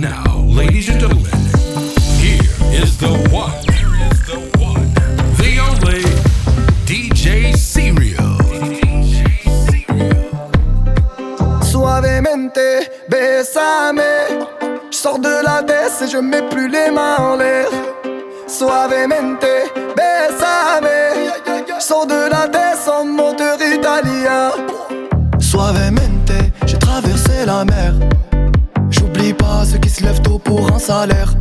Now, ladies and gentlemen, here is the one, the only DJ Serial. Suavemente, besame. Je sors de la baisse et je mets plus les mains en l'air. Suavemente, besame. Je sors de la baisse en moteur italien. Suavemente, j'ai traversé la mer. Lèvent tôt pour un salaire.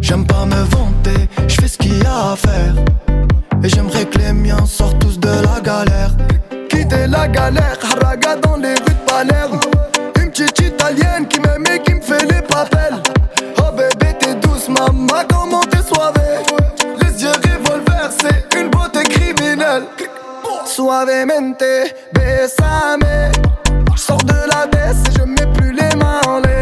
J'aime pas me vanter, je fais ce qu'il y a à faire. Et j'aimerais que les miens sortent tous de la galère. Quitter la galère, haraga dans les rues de Palerme. Une petite italienne qui m'aime et qui me fait les papels. Oh bébé, t'es douce, maman, comment t'es soivée? Les yeux revolver, c'est une beauté criminelle. Suavemente, besame. Je sors de la baisse et je mets plus les mains en l'air.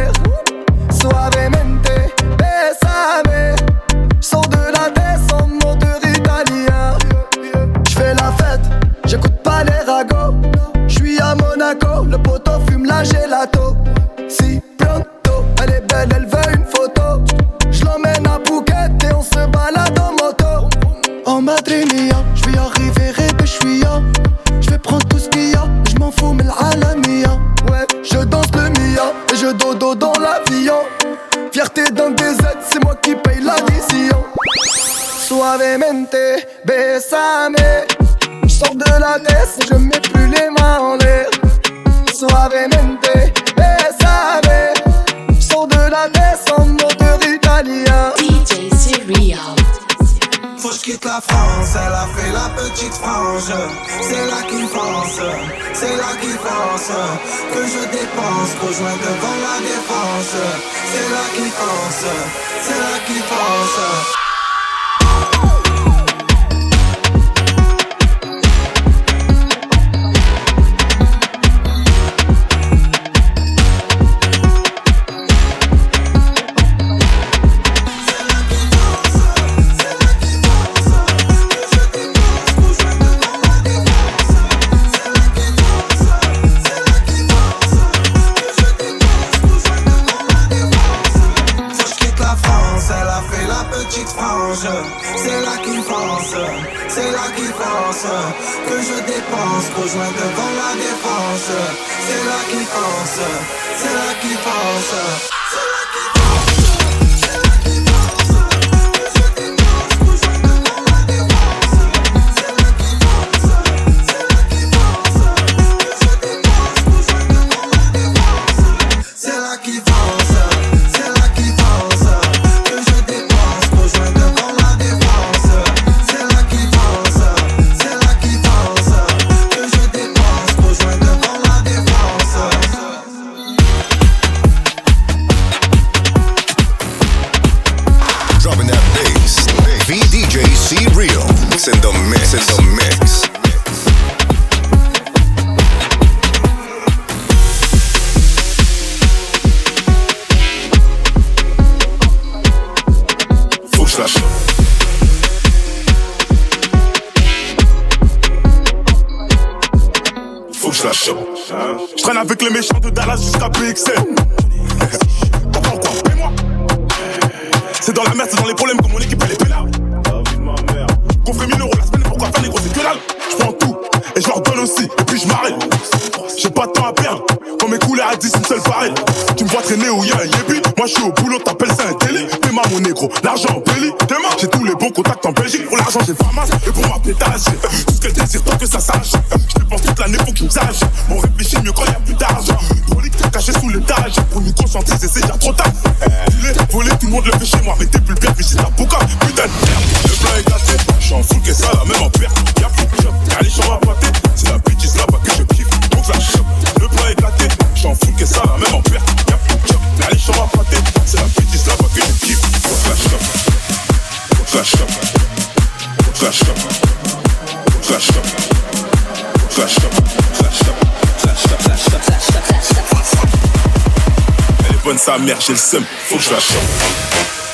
Le poteau fume la gelato. Si pronto, elle est belle, elle veut une photo. Je l'emmène à Phuket et on se balade en moto. En Madrid mia, je vais arriver suis ya. Je vais prendre tout ce qu'il y a, je m'en fous, mais l'alamia. Ouais, je danse le mia et je dodo dans l'avion. Fierté d'un DZ, c'est moi qui paye l'addition. Suavemente, besame. Je sors de la tête je mets plus les mains en l'air. Suavemente, besame. Je sors de la en moteur italien. DJ Serial. Faut que je quitte la France, elle a fait la petite frange. C'est là qu'il pense, c'est là qu'il pense. Que je dépense, rejoins devant la défense. C'est là qu'il pense, c'est là qu'il pense. Faut je traîne avec les méchants de Dallas jusqu'à PXL. T'entends quoi Paie-moi. C'est dans la merde, c'est dans les problèmes que mon équipe elle est pénale. Qu'on ferait 1000 euros la semaine, pourquoi faire gros, c'est que dalle? Je prends tout et je leur aussi, et puis je m'arrête. J'ai pas de temps à perdre, quand mes couleurs à 10, une seule pareille. Tu me vois traîner où y a un yébi, je suis au boulot, t'appelles ça un délit. Paiement mon négro, l'argent en belly, demain j'ai tous les bons contacts en Belgique. Pour l'argent j'ai pas masse, et pour ma pétage, tout ce qu'elle désire tant que ça sache. Je dépense toute l'année pour qu'ils me sachent. On réfléchit mieux quand y a plus d'argent. Prolique caché sous l'étage, pour nous conscientiser, c'est déjà trop tard. Les volé, tout le monde le fait chez moi, mais t'es plus père, visite la boca, putain de merde. Le plan est gâté, je suis en full que ça, même en perte. Y'a plus de job, y'a les chambres à pâté, Elle est bonne sa mère, j'ai le seum, faut que je la chope.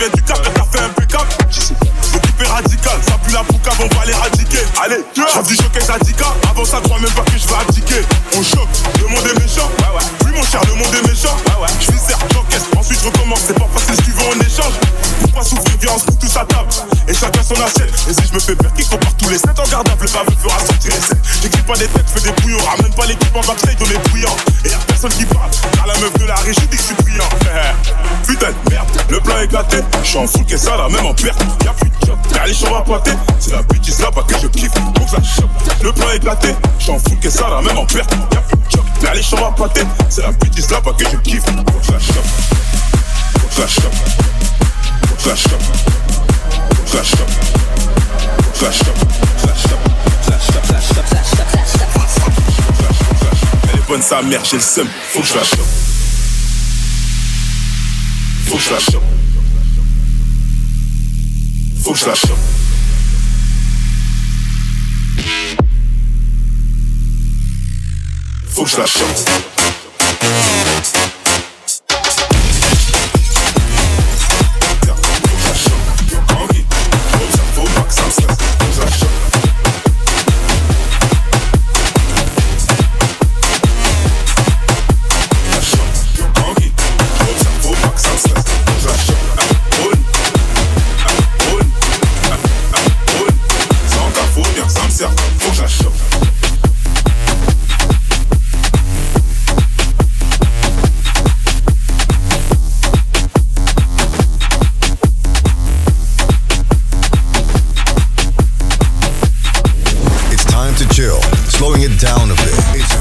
viens du cap t'as fait un pick-up. Radical, ça pue la poucave, on va l'éradiquer. Allez, j'en du choqué Zadika. Avant ça, crois même pas que je vais abdiquer. On choque, le monde est méchant. Ouais, ouais. Oui, mon cher, le monde est méchant. Ouais, ouais. Je viscère, j'encaisse, ensuite je recommence. C'est pas facile ce que tu en échange. Pour pas souffrir, viens, on se tous à table. Et chacun son assiette. Et si je me fais perdre, qui compare tous les 7 en gardable, le pavé fera sortir les 7. J'écris pas des têtes, fais des bouillons. Ramène pas l'équipe en backstage, on est bouillant. Et y'a personne qui parle. Car la meuf de la régie dit que je suis brillant. Putain, merde, le plan est éclaté. Je en full que ça là, même en perte. Y'a plus de job. T'as les chambres à pointer, c'est la bêtise là-bas que je kiffe. Donc ça chope. Le plan est éclaté, je en full que ça là, même en perte. Y'a plus de job. T'as les chambres à pointer, c'est la bêtise là-bas que je kiffe. Donc ça chope. Donc ça chope. Donc ça chope. Donc ça chope. Donc ça chope. Donc ça chope. Elle est bonne sa mère, j'ai le seum, faut que je la chope. Faut que je la chope. Fuchsflasche. Fuchsflasche. Slowing it down a bit. It's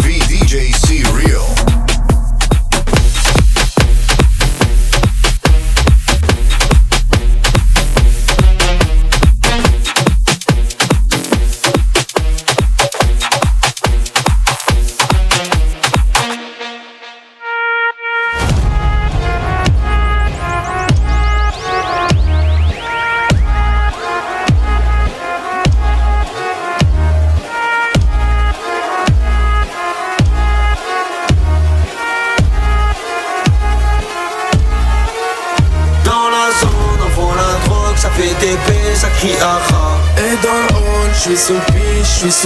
This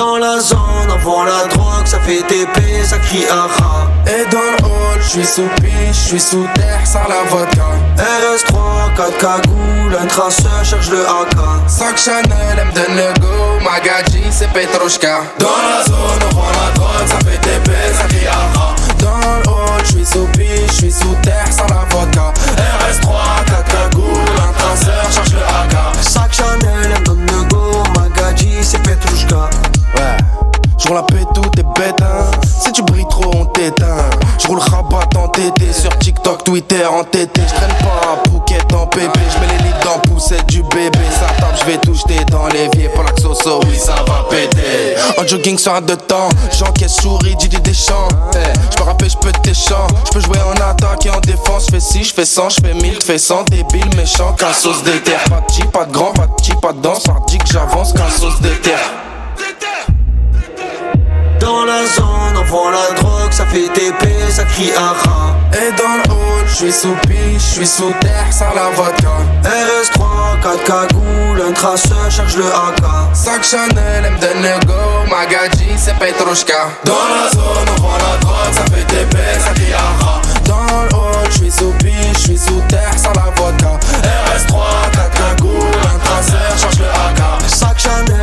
Dans la zone, on vend la drogue, ça fait TP, ça crie aha. Et dans le hall, je suis sous piche, je suis sous terre, sans l'avocat. RS3, 4 cagoules, un traceur cherche le AK. Sac Chanel, elle me donne le go, Magadji, c'est Petrushka. Dans la zone, on vend la drogue, ça fait paix, ça crie aha. Dans le hall, je suis sous piche, je suis sous terre, sans l'avocat. RS3, 4 cagoules, un traceur, cherche le AK. Je roule la paix, tout est bête, hein. Si tu brilles trop, on t'éteint. Je roule rabat en TT, sur TikTok, Twitter, en TT. Je traîne pas en Phuket, en pépé. Je mets les lits dans poussette du bébé. Ça tape, je vais tout jeter dans l'évier. Pour la xoso, oui, ça va péter. En jogging sur un de temps, j'encaisse souris, Didier Deschamps. Je me rappelle, je peux tes chants. Je peux jouer en attaque et en défense. Je fais 6, je fais 100, je fais 1000, fais 100. Débile, méchant, qu'un sauce d'éther. Pas de petit, pas de grand, pas de petit, pas de danse. Pardi que j'avance, qu'un sauce d'éther. Dans la zone, on vend la drogue, ça fait TP, ça crie aha. Et dans le hall, je suis sous piche, je suis sous terre, sans la vodka. RS3, 4 cagoules, un traceur cherche le AK. Sac Chanel, le go, Magadji, c'est Petrushka. Dans la zone, on vend la drogue, ça fait paix, ça crie aha. Dans le hall, je suis sous piche, je suis sous terre, sans la vodka. RS3, 4 cagoules, un traceur, cherche le AK. Chanel,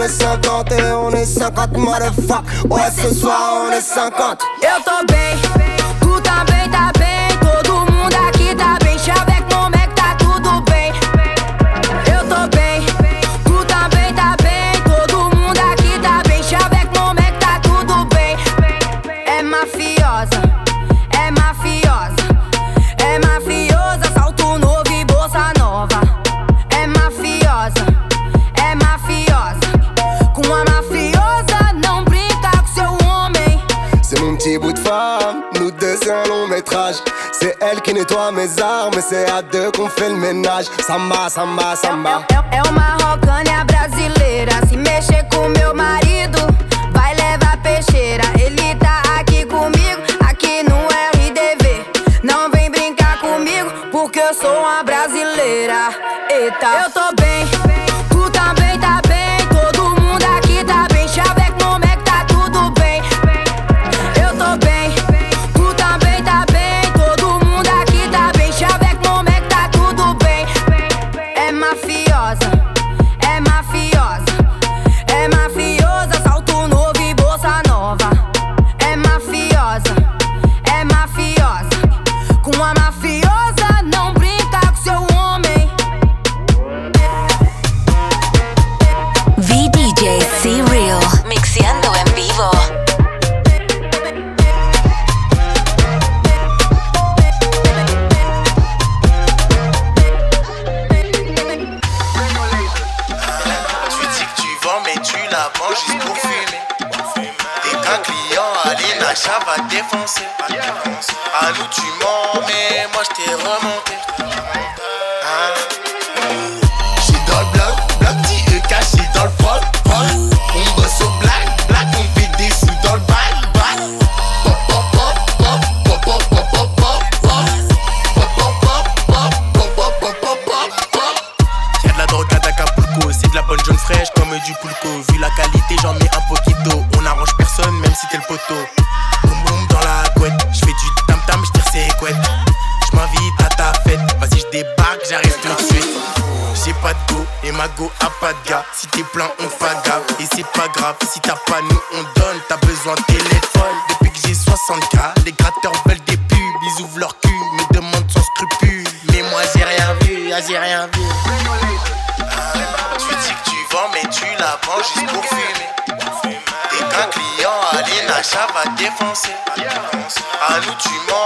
on est 50 et on est 50 motherfuck. Ouais ce soir on est 50 Et attends mes armes c'est à deux qu'on fait le ménage. Samba, samba, samba. É, é, é uma rocânia brasileira. Se mexer com meu marido, vai levar peixeira. Ele tá aqui comigo, aqui no RDV. Não vem brincar comigo, porque eu sou uma brasileira. Eita, eu tô bem. va défoncer. À nous, tu mens.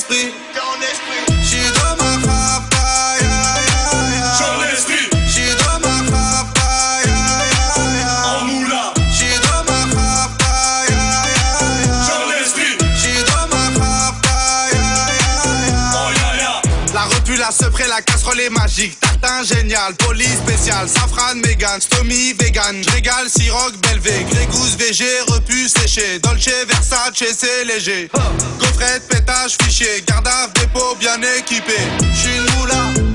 esprit. J'suis dans ma esprit. Ma ma ma. La repue, la la casserole et Génial, police spéciale, Safran, Megan, Stomy, Vegan, Régal, Siroc, Belvé, Grégousse, VG, Repu, Séché, Dolce, Versace, c'est léger. Coffret, pétage, fichier, garde dépôt bien équipé. J'suis une moula.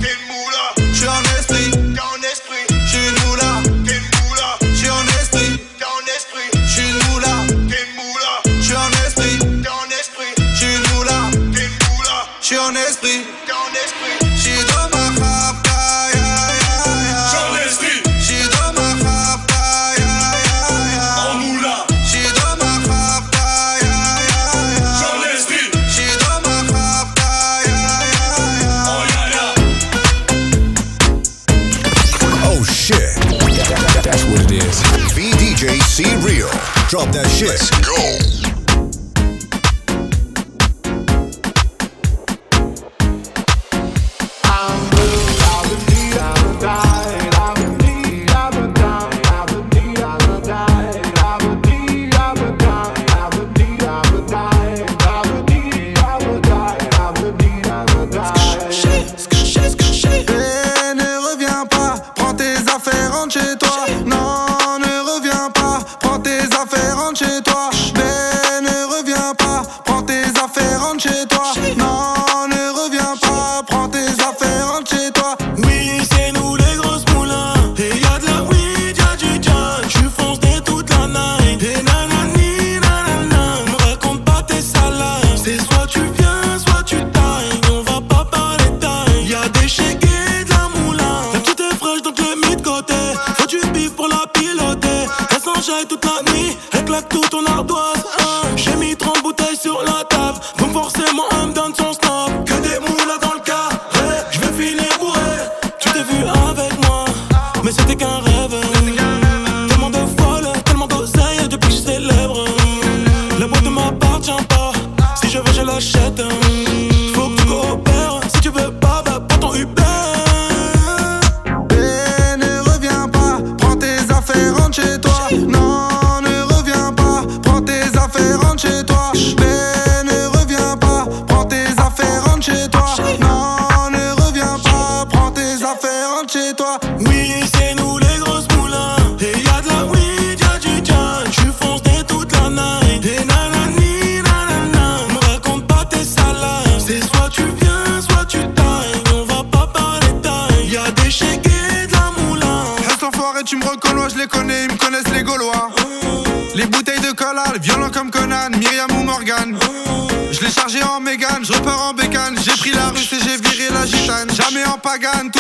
Drop that shit. Let's go. country to Propaganda.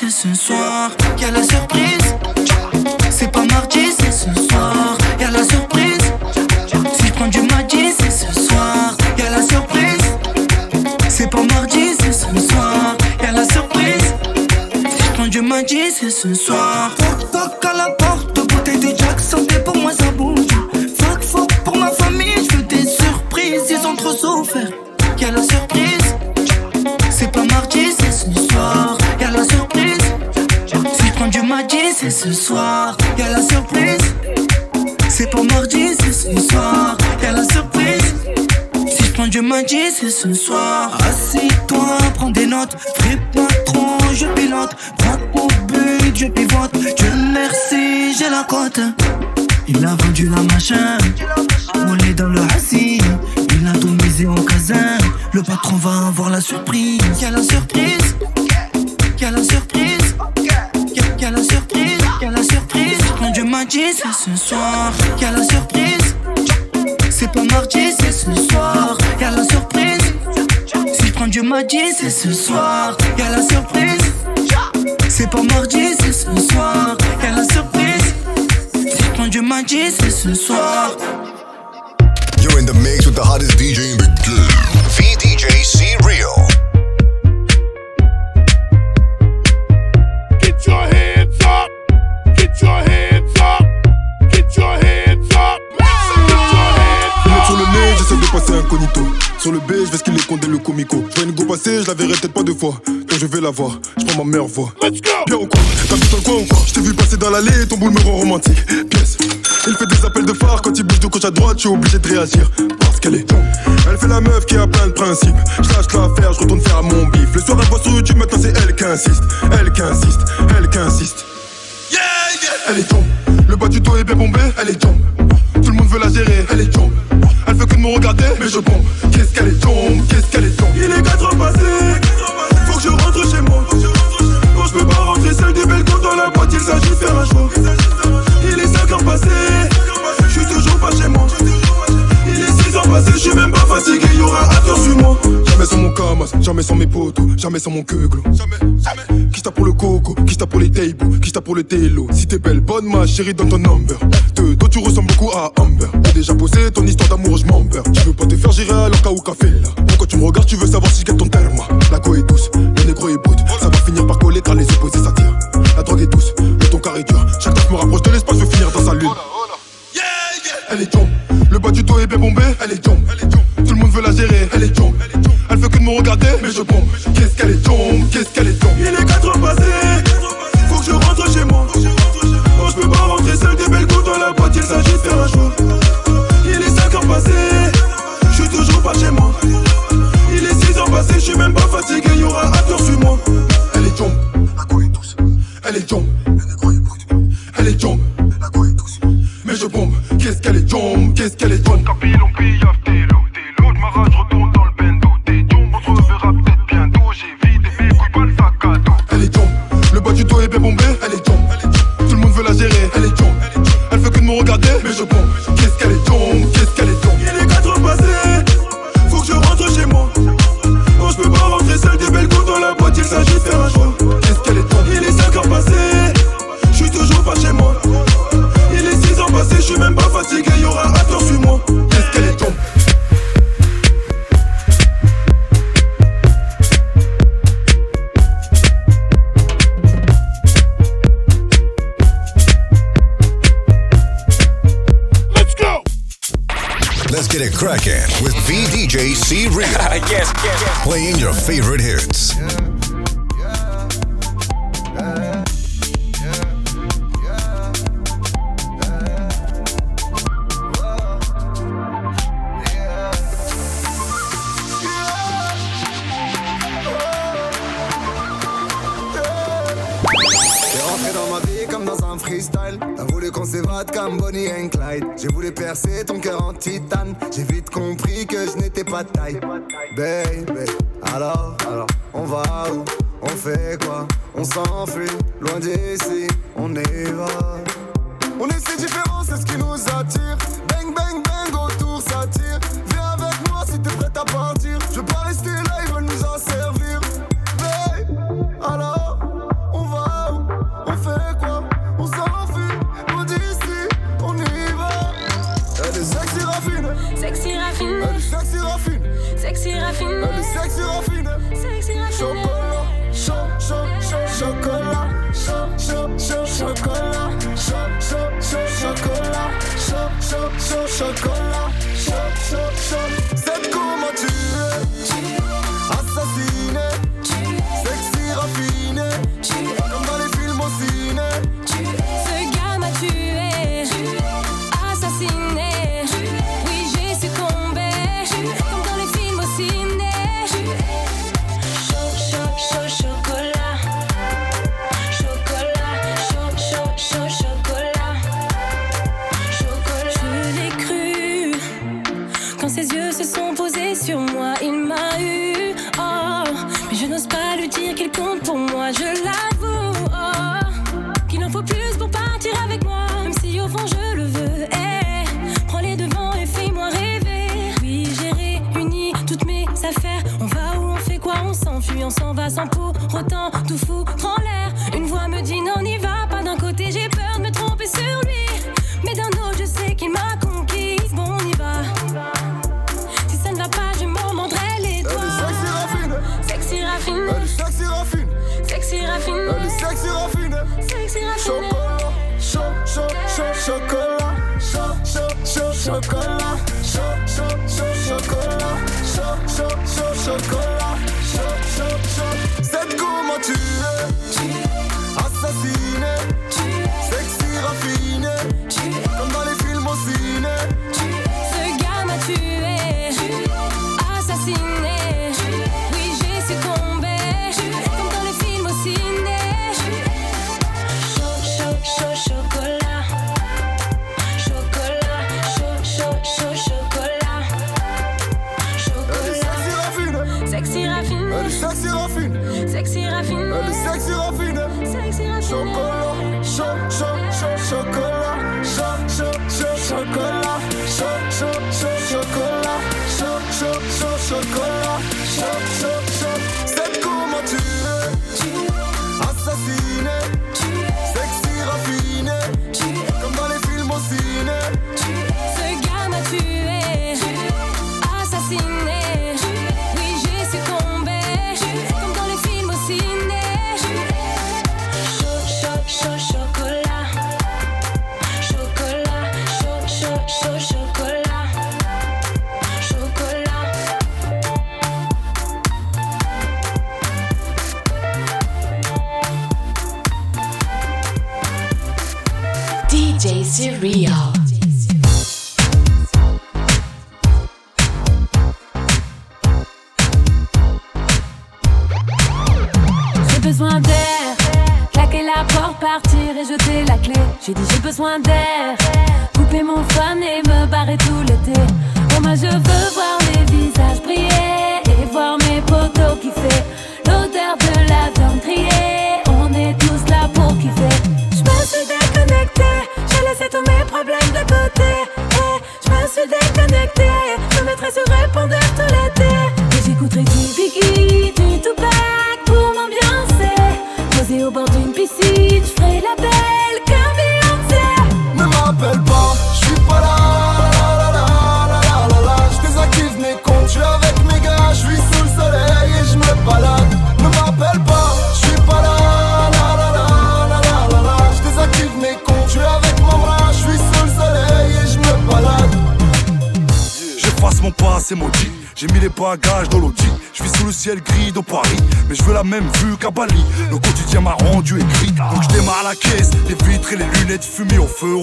C'est ce soir. Y'a la surprise. C'est pas mardi, c'est ce soir. Y'a la surprise. Si je prends du mardi, c'est ce soir. Y'a la surprise. C'est pas mardi, c'est ce soir. Y'a la surprise. Si je prends du mardi, c'est ce soir. Toc toc à la porte, bouteille de Jack, santé pour moi ça bouge. Fuck fuck pour ma famille, je veux des surprises, ils ont trop souffert. Y'a la surprise. Ce soir. Y'a la surprise. C'est pas mardi, c'est ce soir. Y'a la surprise. Si je prends du mardi, c'est ce soir. Assis-toi, prends des notes. Fais pas je pilote. Braque au but, je pivote. Dieu merci, j'ai la cote. Il a vendu la machin. On est dans le assis. Il a tout misé au casin. Le patron va avoir la surprise. Y'a la surprise. Y'a la surprise. Y'a y'a la surprise. Y'a la surprise. Quand Dieu m'a dit, c'est ce soir. Y'a la surprise. C'est pas mardi, c'est ce soir. Y'a la surprise. Si prends Dieu m'a dit, c'est ce soir. Y'a la surprise. C'est pas mardi, c'est ce soir. Y'a la surprise. Si prends Dieu m'a dit, c'est ce soir. You're in the mix with the hottest DJ in the game. VDJ C Real. Incognito. Sur le B, je vais ce qu'il est condé le comico. Je vois une go passer, je la verrai peut-être pas deux fois. Quand je vais la voir, je prends ma meilleure voix. Let's go. Bien ou quoi? T'habites dans le coin ou quoi? Je t'ai vu passer dans l'allée, ton boule me rend romantique. Pièce. Il fait des appels de phare quand il bouge de gauche à droite, je suis obligé de réagir. Parce qu'elle est. Elle fait la meuf qui a plein de principes. Je lâche l'affaire, je retourne faire à mon bif. Le soir, elle voit sur YouTube, maintenant c'est elle qui insiste. Elle qui insiste, elle qui insiste. Elle est tombe. Le bas du dos est bien bombé, elle est tombe. Tout le monde veut la gérer, elle est tombe. De me regarder, mais je bombe. Qu'est-ce qu'elle est tombe, qu'est-ce qu'elle est tombe. Il est 4 heures passées, faut que je rentre chez moi. Quand je peux pas rentrer des belles comptes dans la boîte, il s'agit de faire un choix. Il est 5 heures passées, je suis même pas fatigué, y aura un tour sur moi. Jamais sans mon camas, jamais sans mes potos, jamais sans mon queuglo. Jamais, jamais. Qui t'a pour le coco, qui t'a pour les tables, qui t'a pour le télo. Si t'es belle, bonne ma chérie, donne ton number. De dos, tu ressembles beaucoup à Amber. T'as déjà posé ton histoire d'amour, je m'en beurre. Tu veux pas te faire gérer alors qu'à ou café là. Pourquoi tu me regardes, tu veux savoir si je gagne ton terme. La go est douce, le négro est brut. Ça va finir par coller car les opposés s'attirent. La drogue est douce, le ton carré dur. Chaque fois que je me rapproche de l'espace, je veux finir dans sa lune. Elle est tombe, le bas du dos est bien bombé, elle est tombe. Tout le monde veut la gérer, elle est tombe. Elle veut que de me regarder, mais je bombe. Qu'est-ce qu'elle est tombe, qu'est-ce qu'elle est tombe? Il est 4 heures passées, faut que je rentre chez moi. Quand je peux pas rentrer seul, des belles gouttes dans la boîte, il s'agit de faire un choix. Il est 5 heures passées, je suis toujours pas chez moi. Il est 6 heures passées, je suis même pas fatigué, y aura un tour sur moi. Elle est tombe, la go est douce. Elle est le négro est brut. Elle est tombe, la go est douce. Mais je bombe, qu'est-ce qu'elle est tombe, qu'est-ce qu'elle est tombe. Capilon, pillaf, t'es l'eau, t'es l'eau. J'm'arrache, retourne dans le bendo. T'es tombe, on se reverra peut-être bientôt. J'ai vidé mes couilles, pas le sac à dos. Elle est tombe, le bas du dos est bien bombé, elle est tombe. Tout le monde veut la gérer, elle est tombe. Elle fait que de me regarder, mais je bombe. Qu'est-ce qu'elle est tombe, qu'est-ce qu'elle est tombe. Il est 4 heures passées, faut que je rentre chez moi. Quand je peux pas rentrer seul, des belles gouttes dans la boîte, il s'agit de faire un choix.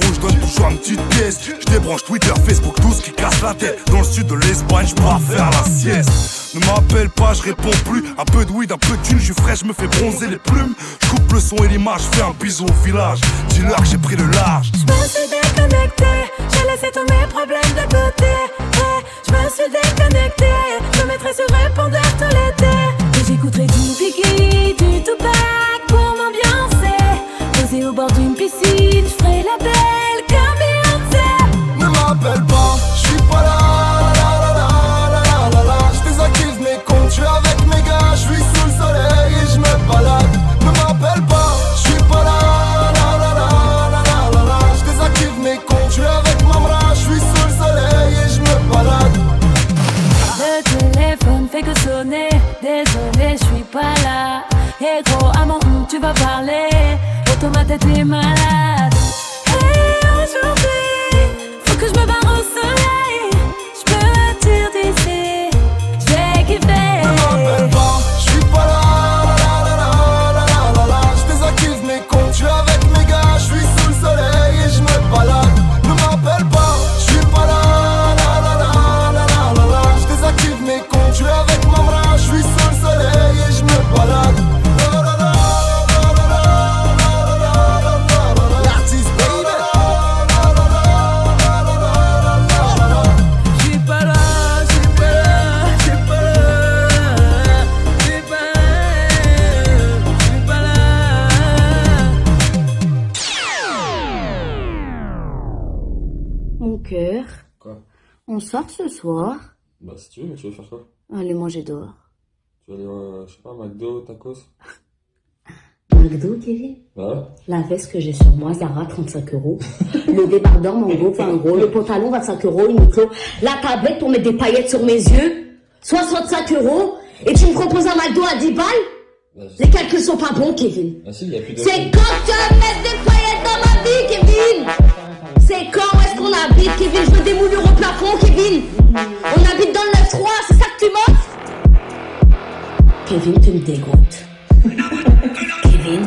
Feu rouge. Donne toujours une petite pièce. Je débranche Twitter, Facebook, tout ce qui casse la tête. Dans le sud de l'Espagne, je pars faire la sieste. Ne m'appelle pas, je réponds plus. Un peu de weed, un peu de thune, je suis frais, je me fais bronzer les plumes. Je coupe le son et l'image, je fais un bisou au village. Dis-leur que j'ai pris le large. Je me suis déconnecté, j'ai laissé tous mes problèmes de côté. Eh, Je me suis déconnecté, je me mettrai sur répondeur tout l'été. Et j'écouterai du Biggie, du Tupac pour m'ambiancer. Posé au bord d'une piscine, je ferai la belle comme Beyoncé. Ne m'appelle pas, je suis pas là. Je désactive mes comptes, je suis avec mes gars, je suis sous le soleil et je me balade. Ne m'appelle pas, je suis pas là. la, la, la, la, la, la, la. Je désactive mes comptes, je suis avec Mamra, je suis sous le soleil et je me balade. Le téléphone fait que sonner, désolé, je suis pas là. Et gros, à mon hum, tu vas parler, that in my life sort ce soir. Bah, si tu veux, mais tu veux faire quoi? Allez manger dehors. Tu veux aller, euh, je sais pas, McDo, tacos? McDo, Kevin? Bah. La veste que j'ai sur moi, Zara, 35 euros. Le débardeur Mango, 20 euros. Le pantalon, 25 euros. Uniqlo. La tablette pour mettre des paillettes sur mes yeux, 65 euros. Et tu me proposes un McDo à 10 balles? Les calculs sont pas bons, Kevin. Ah si, il y a plus de. C'est quand tu vas mettre des qu'on habite, Kevin Je veux des moulures au plafond, Kevin On habite dans le 9-3, c'est ça que tu m'offres? Kevin, tu me dégoûtes. Kevin,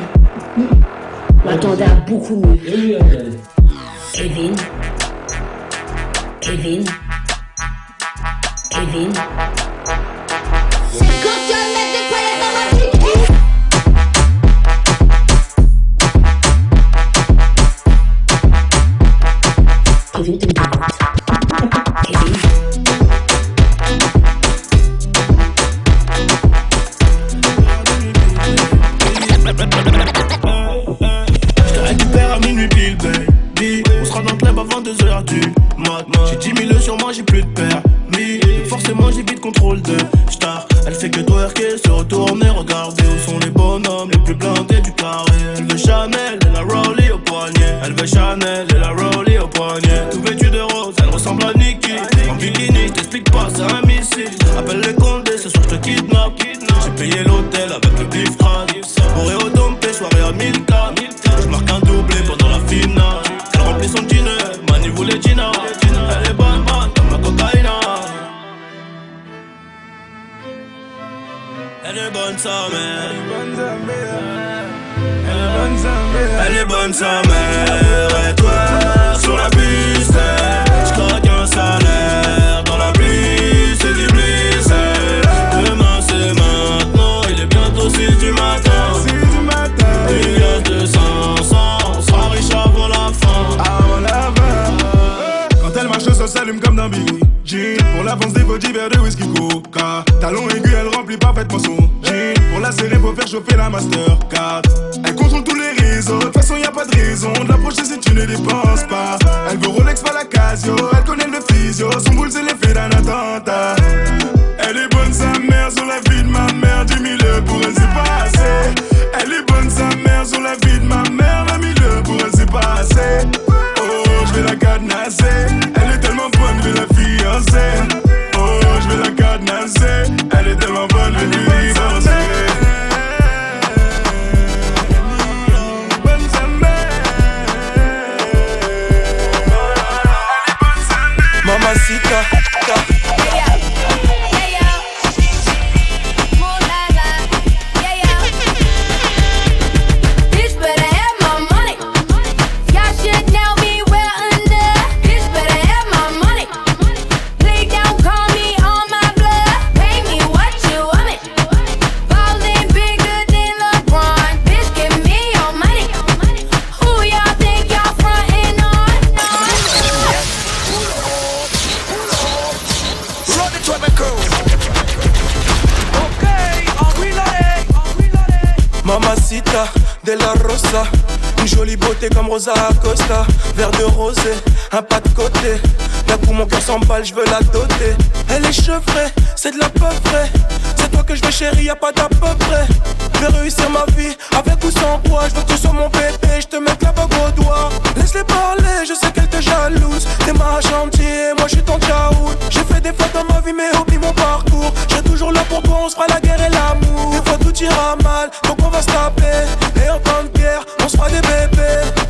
m'attendais à beaucoup mieux. Kevin, Kevin, Kevin. Mère. Et toi, sur la piste, je craque un salaire. Dans la pluie, c'est du bliss. Demain, c'est maintenant. Il est bientôt 6 du matin. Il y a 200, 100, on sera riche avant la fin. Quand elle marche, ça s'allume comme Billy Jean. Pour l'avance des body verres de whisky coca. Talon aigu, elle remplit parfaitement son jean. Pour la serrer, faut faire chauffer la Mastercard. Pas de raison de si tu ne dépenses pas. Elle veut Rolex, pas la Casio, elle connaît le physio. Son boule, c'est l'effet d'un attentat. Elle est bonne, sa mère, sur la vie de ma mère. 10 000 pour elle, c'est pas assez. Elle est bonne, sa mère, sur la vie de ma mère. 20 000 pour elle, c'est pas assez. Oh, je vais la cadenasser. Rosa Acosta. Verre de rosé, un pas de côté. D'un coup, mon cœur s'emballe, je veux la doter. Elle est chevrée, c'est de la peu frais. C'est toi que je veux, chérie, y a pas d'à peu près. Je vais réussir ma vie avec ou sans toi. Je veux que tu sois mon bébé, je te mette la bague au doigt. Laisse-les parler, je sais qu'elle te jalouse. T'es ma chantier, moi je suis ton tchaout. J'ai fait des fautes dans ma vie, mais oublie mon parcours. J'ai toujours là pour toi, on se fera la guerre et l'amour. Des fois tout ira mal, donc on va se taper. Et en temps de guerre, on se fera des bébés.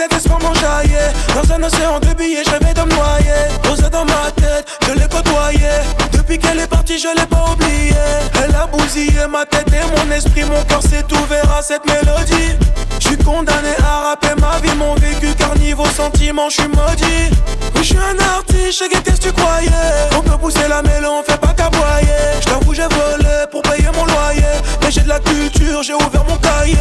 tête, laisse-moi m'enjailler Dans un océan de billets, je rêvais de me noyer Rosa dans ma tête, je l'ai côtoyée Depuis qu'elle est partie, je l'ai pas oubliée Elle a bousillé ma tête et mon esprit Mon cœur s'est ouvert à cette mélodie. Je suis condamné à rapper ma vie, mon vécu Car niveau sentiment, je suis maudit. Oui, je suis un artiste, je qu'est-ce que tu croyais? On peut pousser la mêlée, on fait pas qu'aboyer. Je t'avoue, j'ai volé pour payer mon loyer. Mais j'ai de la culture, j'ai ouvert mon cahier.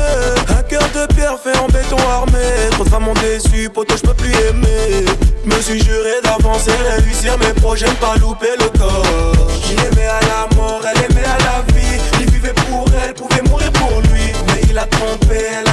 Un cœur de pierre fait en béton armé. Trop de femmes déçu, poto, je peux plus aimer. Me suis juré d'avancer, réussir mes projets, pas louper le corps Il aimait à la mort, elle aimait à la vie. Il vivait pour elle, pouvait mourir pour lui. Mais il a trompé, elle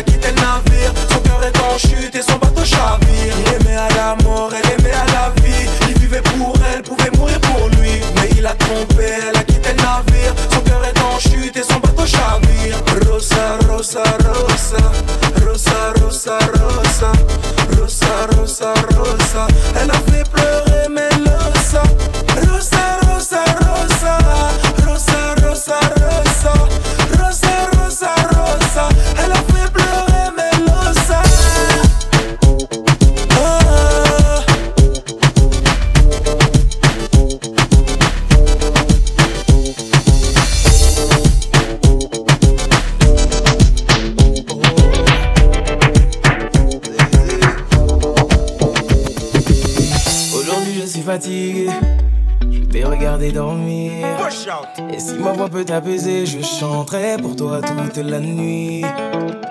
t'apaiser, je chanterai pour toi toute la nuit.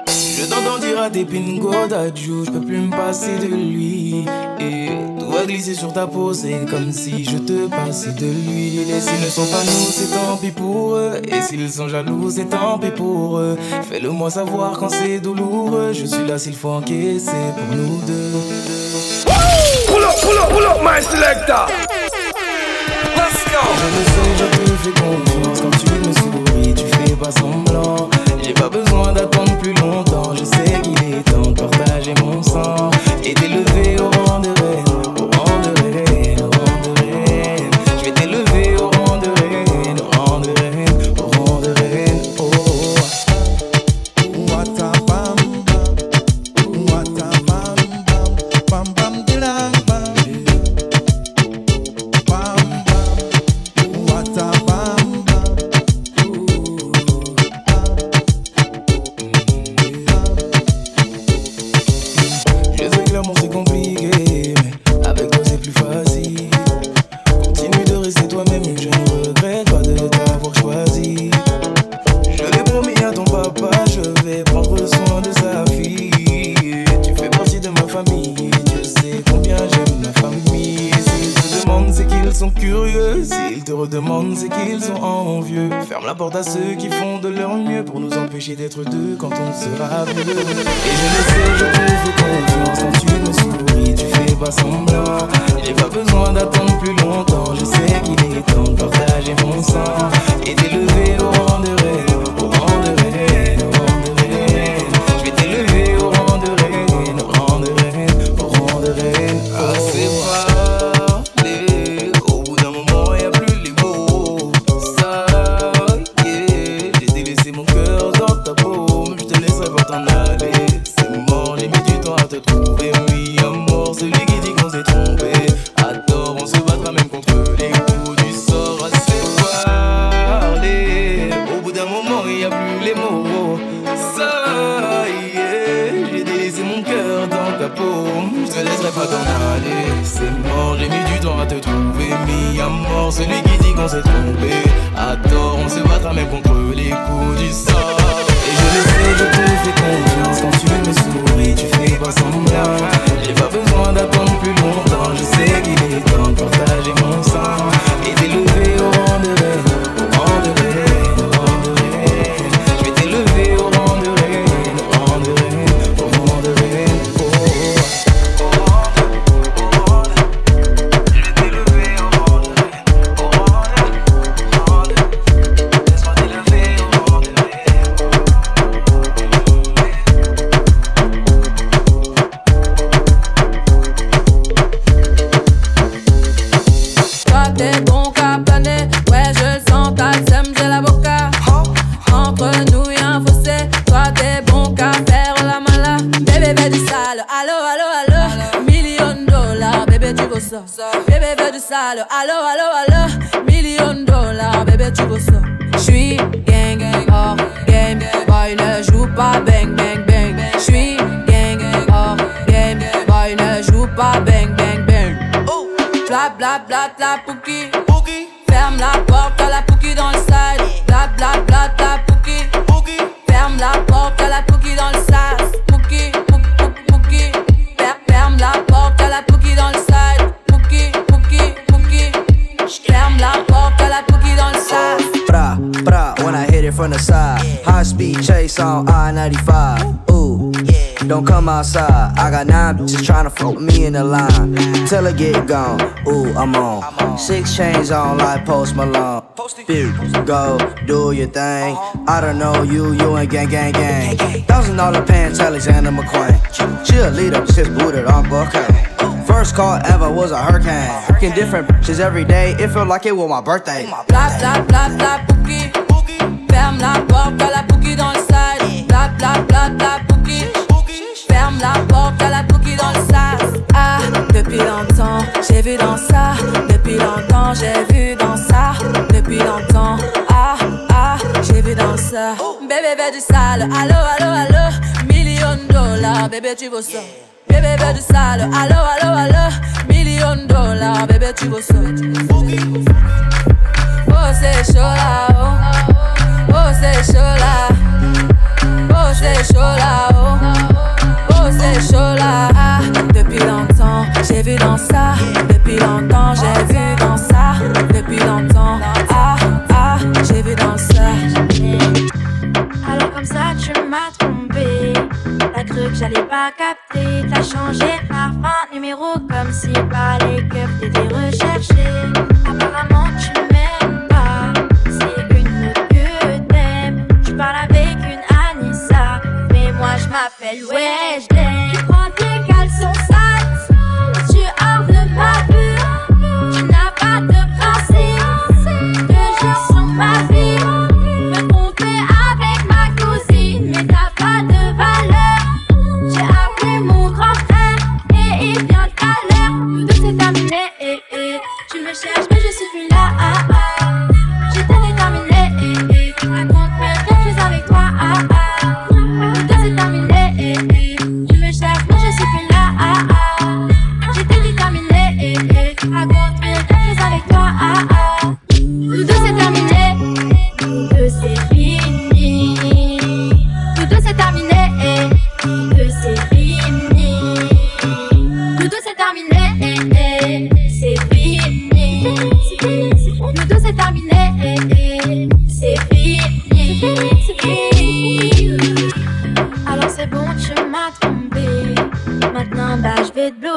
Je t'entends dire à tes pingos d'adjou, je peux plus me passer de lui. Et tout va glisser sur ta peau, c'est comme si je te passais de l'huile. Et s'ils ne sont pas nous, c'est tant pis pour eux. Et s'ils sont jaloux, c'est tant pis pour eux. Fais-le moi savoir quand c'est douloureux. Je suis là s'il faut encaisser pour nous deux. Pull up, pull up, pull up, my selector. Let's go. Je le sais, je te fais till I get gone. Ooh, I'm on. Six chains on like Post Malone. Go, do your thing. Uh-huh. I don't know you, you ain't gang, gang, gang. Thousand dollar pants, Alexander McQueen. She a leader, she's booted on Buckhead. First call ever was a hurricane. Freaking different bitches every day. It felt like it was my birthday. Blah, blah, blah, blah, boogie. Bam, blah, blah, blah. vu dans ça depuis longtemps, j'ai vu dans ça depuis longtemps. Ah ah, j'ai vu dans ça. Bébé veut du sale, allo allo allo, million dollars, bébé tu vaux ça. Bébé du sale, allo allo allo, million dollars, bébé tu vaux ça. Oh c'est chaud là, oh, oh c'est chaud là, oh c'est chaud là, oh, oh c'est chaud là, ah, depuis longtemps. J'ai vu dans ça depuis longtemps, j'ai vu dans ça depuis longtemps. Ah, ah, j'ai vu dans ça. Alors comme ça, tu m'as trompé. T'as cru que j'allais pas capter. T'as changé de parfum, numéro comme si par les keufs t'étais recherché. Apparemment, tu m'aimes pas. C'est une que t'aimes. Tu parles avec une Anissa. Mais moi, je m'appelle Weshden.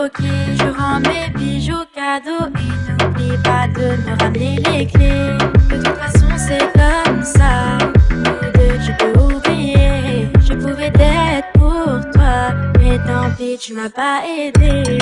Je rends mes bijoux cadeaux et n'oublie pas de me ramener les clés. De toute façon, c'est comme ça. Que je peux oublier. Je pouvais t'être pour toi, mais tant pis, tu m'as pas aidé.